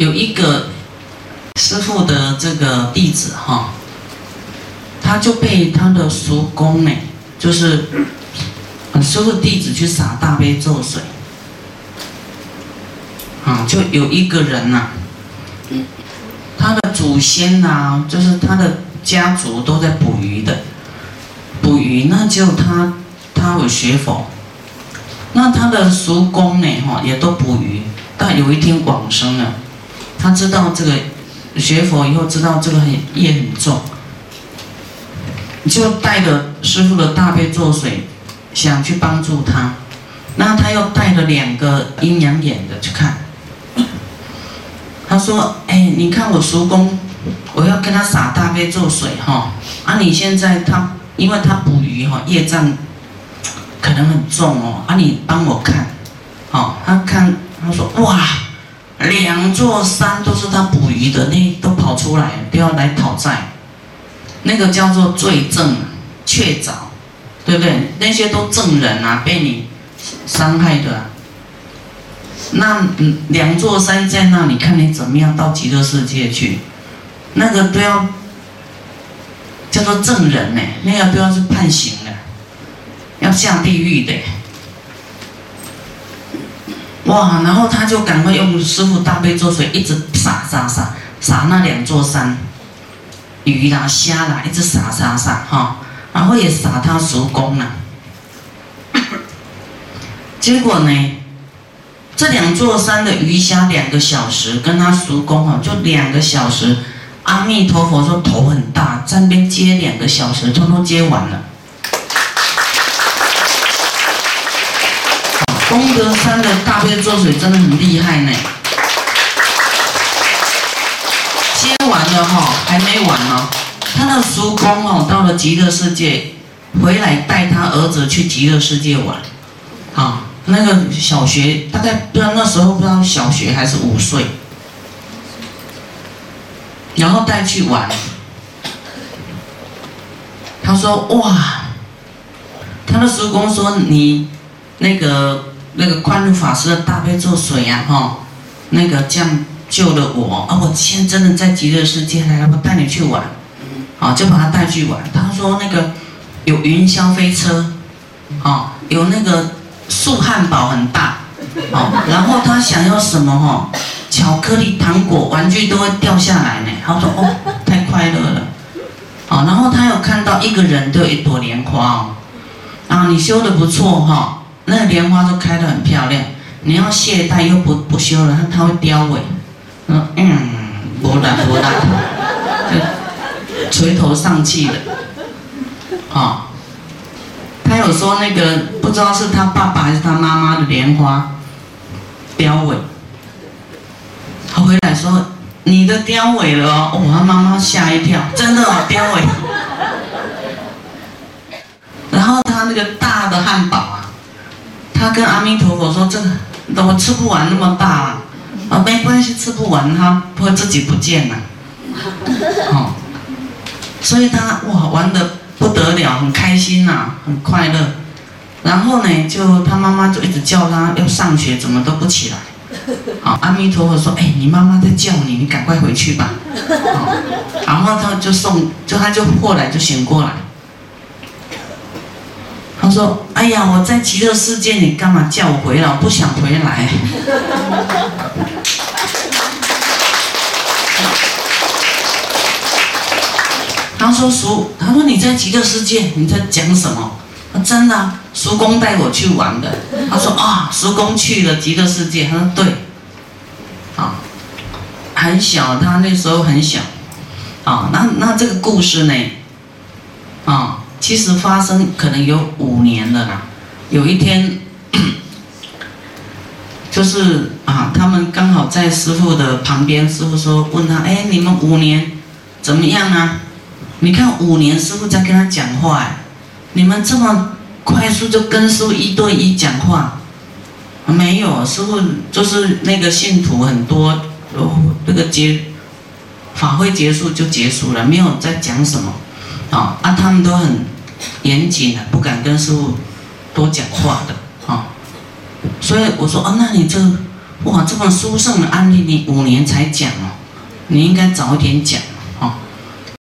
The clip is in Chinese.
有一个师傅的这个弟子哈，他就被他的叔公呢，就是师傅弟子去洒大悲咒水，啊，就有一个人呐，他的祖先呐，就是他的家族都在捕鱼的，捕鱼，那就他他有学佛，那他的叔公呢，哈，也都捕鱼，但有一天往生了。他知道这个学佛以后，知道这个很业很重，就带着师傅的大悲咒水，想去帮助他。那他又带了两个阴阳眼的去看。他说：“哎，你看我叔公，我要跟他洒大悲咒水哈。啊，你现在他，因为他捕鱼哈，业障可能很重哦。啊，你帮我看，哦，他看，他说哇。”两座山都是他捕鱼的，那都跑出来，都要来讨债。那个叫做罪证，确凿，对不对？那些都证人啊，被你伤害的。那两座山在那里，看你怎么样到极乐世界去。那个都要叫做证人呢，那个都要是判刑的，要下地狱的。哇！然后他就赶快用师傅大悲咒水一直洒洒洒洒那两座山，鱼啦虾啦一直洒洒洒哈，然后也洒他叔公了。结果呢，这两座山的鱼虾两个小时跟他叔公哈就两个小时，阿弥陀佛说头很大，在那边接两个小时，通通接完了。功德山的大悲咒水真的很厉害呢，接完了哈，还没完呢。他的叔公哦，到了极乐世界，回来带他儿子去极乐世界玩，啊，那个小学大概不知道那时候不知道小学还是五岁，然后带去玩。他说哇，他的叔公说你那个。那个宽路法师的大悲咒水呀，哈，那个这样救了我啊！我现在真的在极乐世界来了，我带你去玩，啊，就把他带去玩。他说那个有云霄飞车，啊，有那个素汉堡很大，啊，然后他想要什么哈，巧克力、糖果、玩具都会掉下来呢。他说哦，太快乐了，啊，然后他有看到一个人都有一朵莲花哦，啊，你修的不错哈。那莲花都开得很漂亮，你要懈怠又不不修了，它会凋萎。嗯嗯，不啦不啦，垂头丧气的。啊，他有说那个不知道是他爸爸还是他妈妈的莲花凋萎。他回来说你的凋萎了哦，他妈妈吓一跳，真的哦凋萎。然后他那个大的汉堡啊。他跟阿弥陀佛说：“这个我吃不完那么大啊，啊没关系，吃不完他会自己不见了。”哦，所以他哇玩的不得了，很开心呐，很快乐。然后呢，就他妈妈就一直叫他要上学，怎么都不起来。好，阿弥陀佛说：“哎，你妈妈在叫你，你赶快回去吧。”好，然后他就送，就他就后来就醒过来。他说：“哎呀，我在极乐世界，你干嘛叫我回来？我不想回来。”他说：“叔，他说你在极乐世界，你在讲什么？”真的，叔公带我去玩的。他说：“啊，叔公去了极乐世界。”他说：“对，啊，很小，他那时候很小，啊，那那这个故事呢，啊。”其实发生可能有五年了啦。有一天，就是啊，他们刚好在师傅的旁边。师傅说：“问他，哎，你们五年怎么样啊？你看五年，师傅在跟他讲话，哎，你们这么快速就跟师傅一对一讲话？没有，师傅就是那个信徒很多，哦，这个结法会结束就结束了，没有在讲什么。”啊啊！他们都很严谨的，不敢跟师傅多讲话的啊。所以我说啊，那你这哇，这么殊胜的案例，你五年才讲哦，你应该早一点讲。